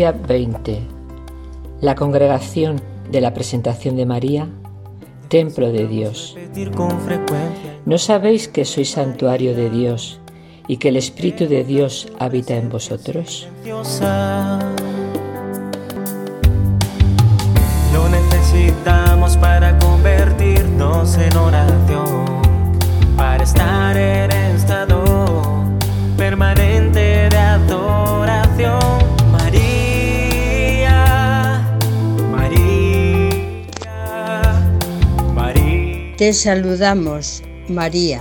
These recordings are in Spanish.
Día 20. La congregación de la presentación de María, templo de Dios. ¿No sabéis que sois santuario de Dios y que el Espíritu de Dios habita en vosotros? Lo necesitamos para convertirnos en oración, para estar en Te saludamos, María.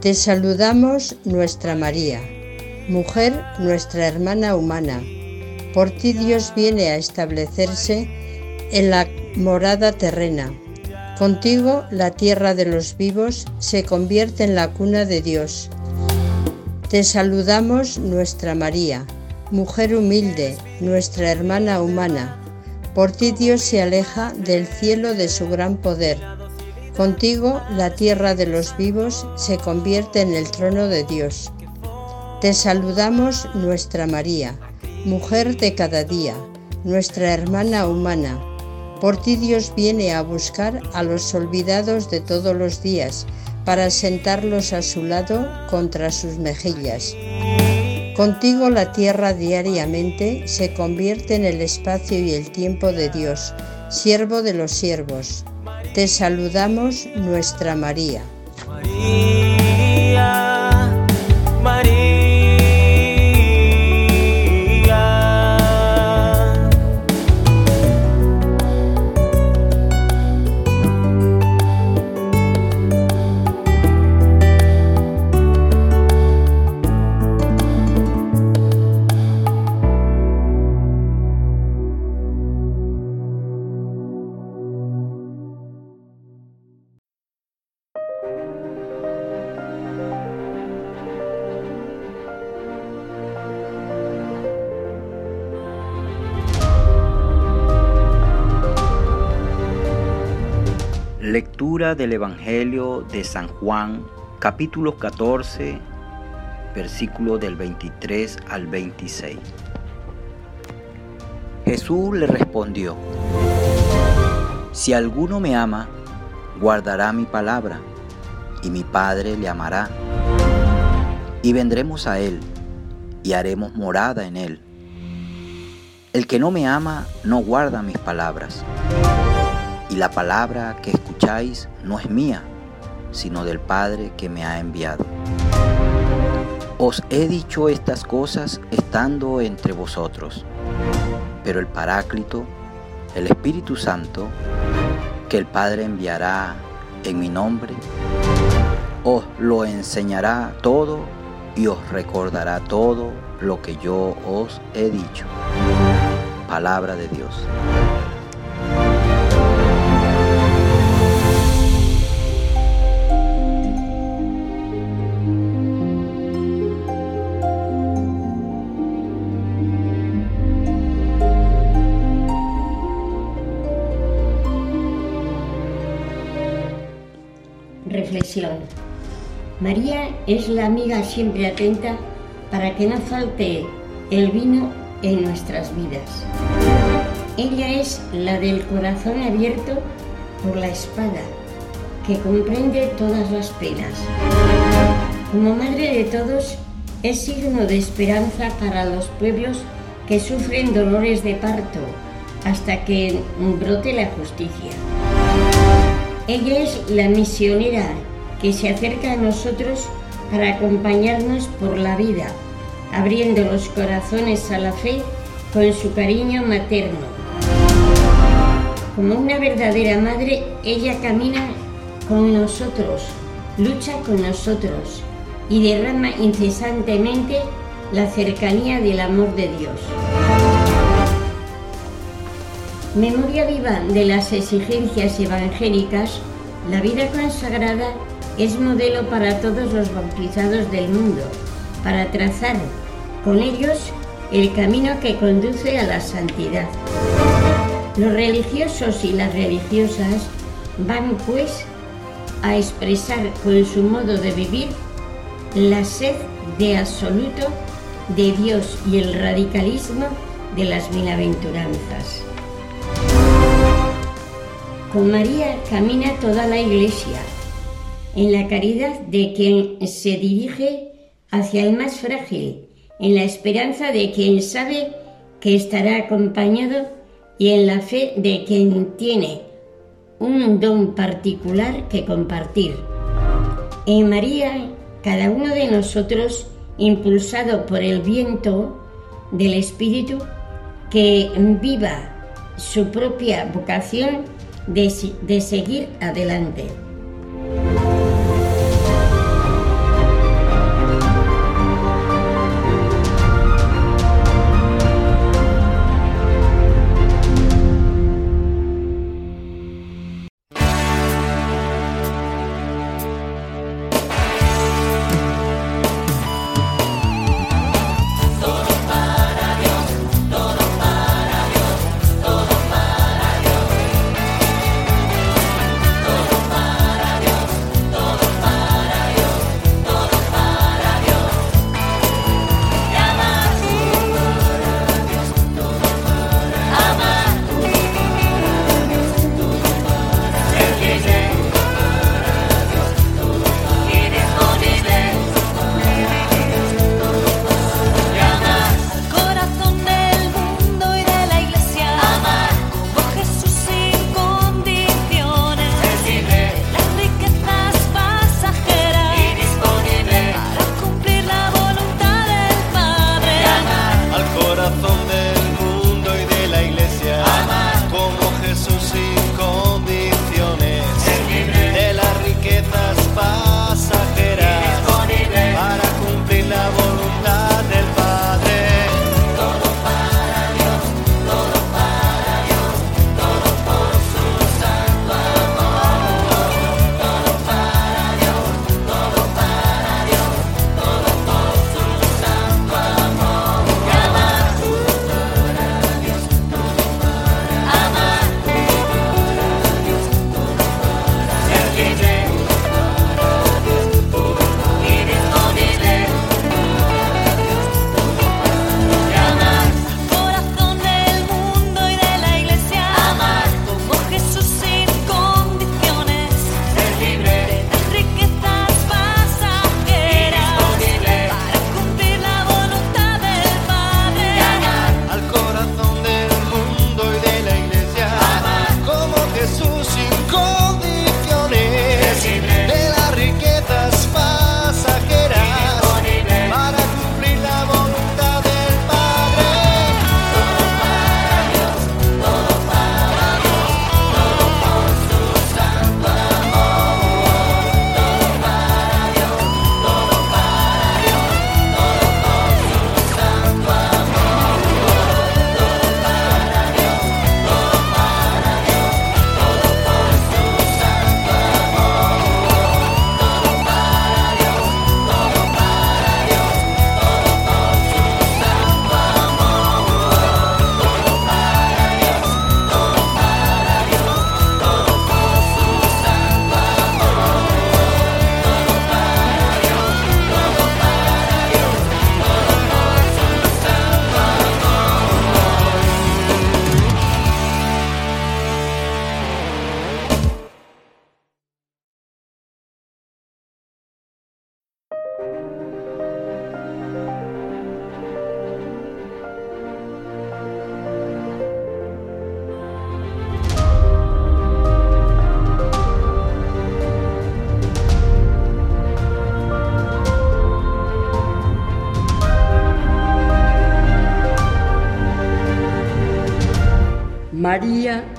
Te saludamos, nuestra María, mujer, nuestra hermana humana. Por ti Dios viene a establecerse en la morada terrena. Contigo la tierra de los vivos se convierte en la cuna de Dios. Te saludamos, nuestra María, mujer humilde, nuestra hermana humana. Por ti Dios se aleja del cielo de su gran poder. Contigo la tierra de los vivos se convierte en el trono de Dios. Te saludamos, nuestra María, mujer de cada día, nuestra hermana humana. Por ti Dios viene a buscar a los olvidados de todos los días para sentarlos a su lado contra sus mejillas. Contigo la tierra diariamente se convierte en el espacio y el tiempo de Dios, siervo de los siervos. Te saludamos, nuestra María. María, Lectura del Evangelio de San Juan, capítulo 14, versículo del 23 al 26. Jesús le respondió, Si alguno me ama, guardará mi palabra, y mi Padre le amará, y vendremos a él, y haremos morada en él. El que no me ama, no guarda mis palabras y la palabra que escucháis no es mía, sino del Padre que me ha enviado. Os he dicho estas cosas estando entre vosotros, pero el Paráclito, el Espíritu Santo, que el Padre enviará en mi nombre, os lo enseñará todo y os recordará todo lo que yo os he dicho. Palabra de Dios. María es la amiga siempre atenta para que no falte el vino en nuestras vidas. Ella es la del corazón abierto por la espada, que comprende todas las penas. Como madre de todos, es signo de esperanza para los pueblos que sufren dolores de parto hasta que brote la justicia. Ella es la misionera que se acerca a nosotros para acompañarnos por la vida, abriendo los corazones a la fe con su cariño materno. Como una verdadera madre, ella camina con nosotros, lucha con nosotros y derrama incesantemente la cercanía del amor de Dios. Memoria viva de las exigencias evangélicas, la vida consagrada es modelo para todos los bautizados del mundo, para trazar con ellos el camino que conduce a la santidad. Los religiosos y las religiosas van pues a expresar con su modo de vivir la sed de absoluto de Dios y el radicalismo de las bienaventuranzas. Con María camina toda la Iglesia, en la caridad de quien se dirige hacia el más frágil, en la esperanza de quien sabe que estará acompañado y en la fe de quien tiene un don particular que compartir. En María, cada uno de nosotros, impulsado por el viento del Espíritu, que viva su propia vocación de, de seguir adelante.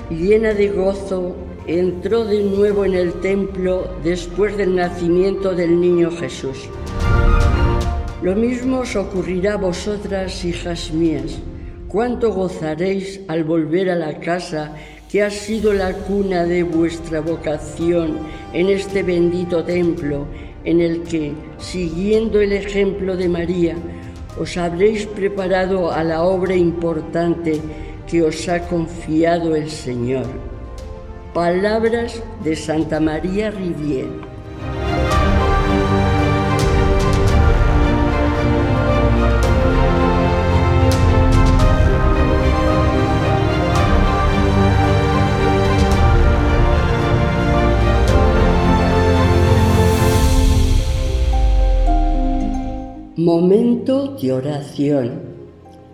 Llena de gozo, entró de nuevo en el templo después del nacimiento del niño Jesús. Lo mismo os ocurrirá a vosotras, hijas mías. Cuánto gozaréis al volver a la casa que ha sido la cuna de vuestra vocación en este bendito templo, en el que, siguiendo el ejemplo de María, os habréis preparado a la obra importante que os ha confiado el Señor. Palabras de Santa María Rivier. Momento de oración.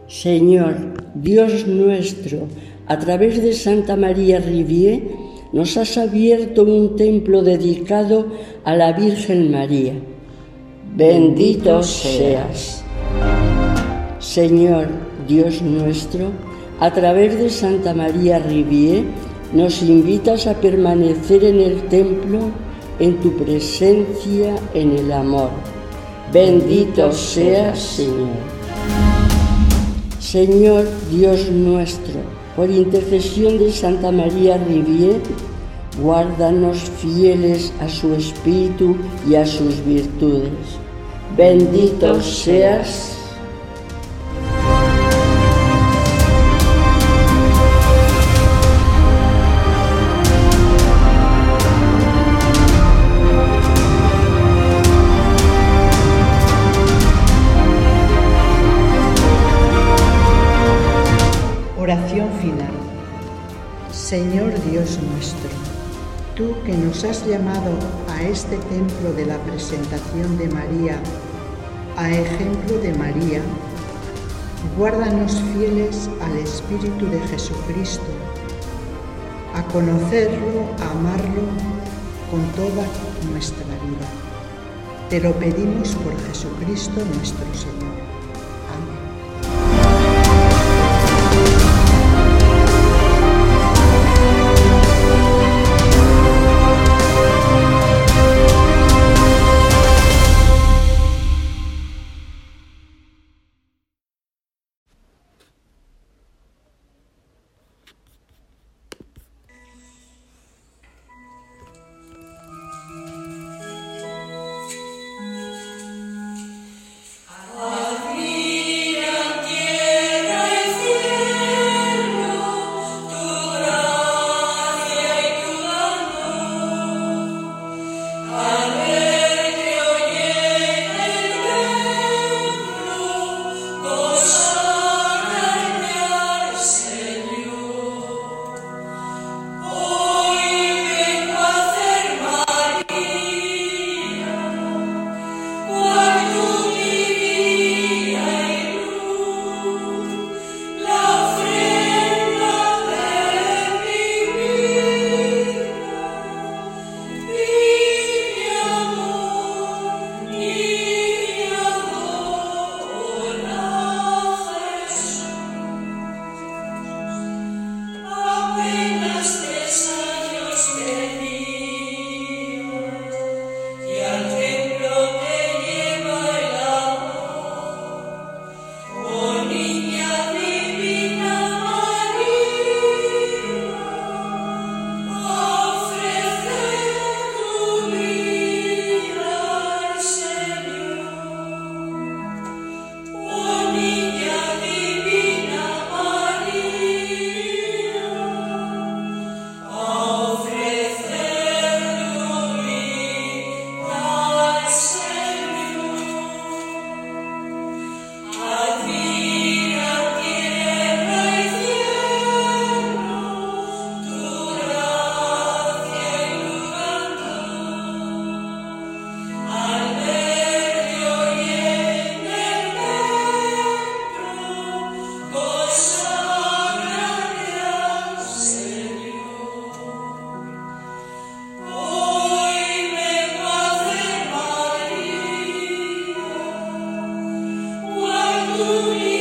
Señor, Dios nuestro, a través de Santa María Rivier, nos has abierto un templo dedicado a la Virgen María. Bendito seas. Señor, Dios nuestro, a través de Santa María Rivier, nos invitas a permanecer en el templo, en tu presencia, en el amor. Bendito seas, Señor. Señor Dios nuestro, por intercesión de Santa María Rivier, guárdanos fieles a su espíritu y a sus virtudes. Bendito seas, tú que nos has llamado a este templo de la presentación de María, a ejemplo de María, guárdanos fieles al Espíritu de Jesucristo, a conocerlo, a amarlo con toda nuestra vida. Te lo pedimos por Jesucristo nuestro Señor. Hallelujah.